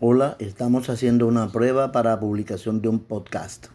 Hola, estamos haciendo una prueba para publicación de un podcast.